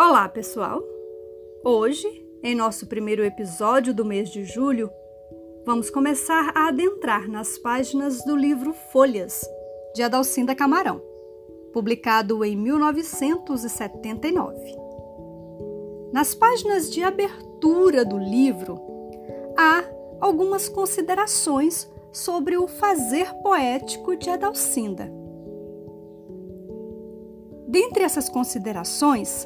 Olá, pessoal! Hoje, em nosso primeiro episódio do mês de julho, vamos começar a adentrar nas páginas do livro Folhas, de Adalcinda Camarão, publicado em 1979. Nas páginas de abertura do livro, há algumas considerações sobre o fazer poético de Adalcinda. Dentre essas considerações,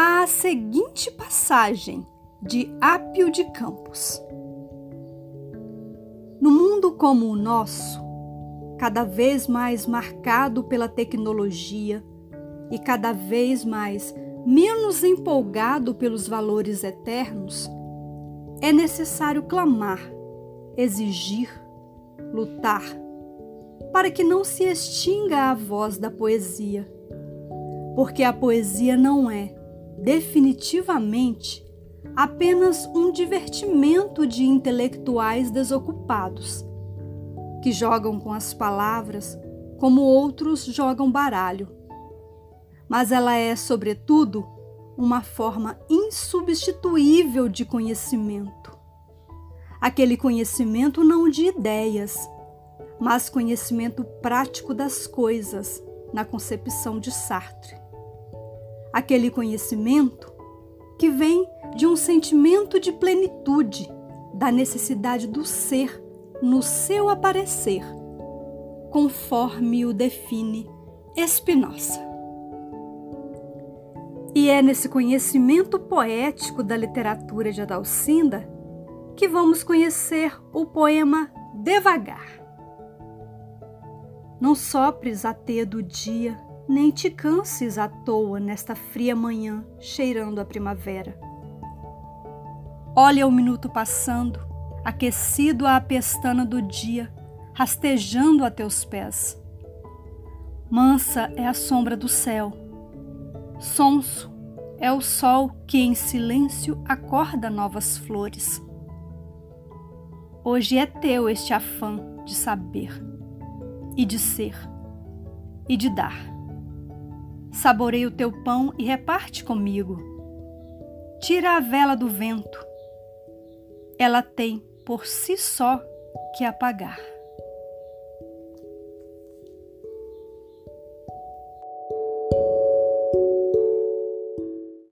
a seguinte passagem de Ápio de Campos. No mundo como o nosso, cada vez mais marcado pela tecnologia e cada vez mais menos empolgado pelos valores eternos, é necessário clamar, exigir, lutar, para que não se extinga a voz da poesia. Porque a poesia não é, definitivamente apenas um divertimento de intelectuais desocupados, que jogam com as palavras como outros jogam baralho. Mas ela é, sobretudo, uma forma insubstituível de conhecimento. Aquele conhecimento não de ideias, mas conhecimento prático das coisas, na concepção de Sartre aquele conhecimento que vem de um sentimento de plenitude, da necessidade do ser no seu aparecer, conforme o define Spinoza. E é nesse conhecimento poético da literatura de Adalcinda que vamos conhecer o poema Devagar. Não sopres a teia do dia nem te canses à toa nesta fria manhã cheirando a primavera. Olha o minuto passando, aquecido à pestana do dia, rastejando a teus pés. Mansa é a sombra do céu, sonso é o sol que em silêncio acorda novas flores. Hoje é teu este afã de saber e de ser e de dar. Saboreia o teu pão e reparte comigo. Tira a vela do vento. Ela tem por si só que apagar.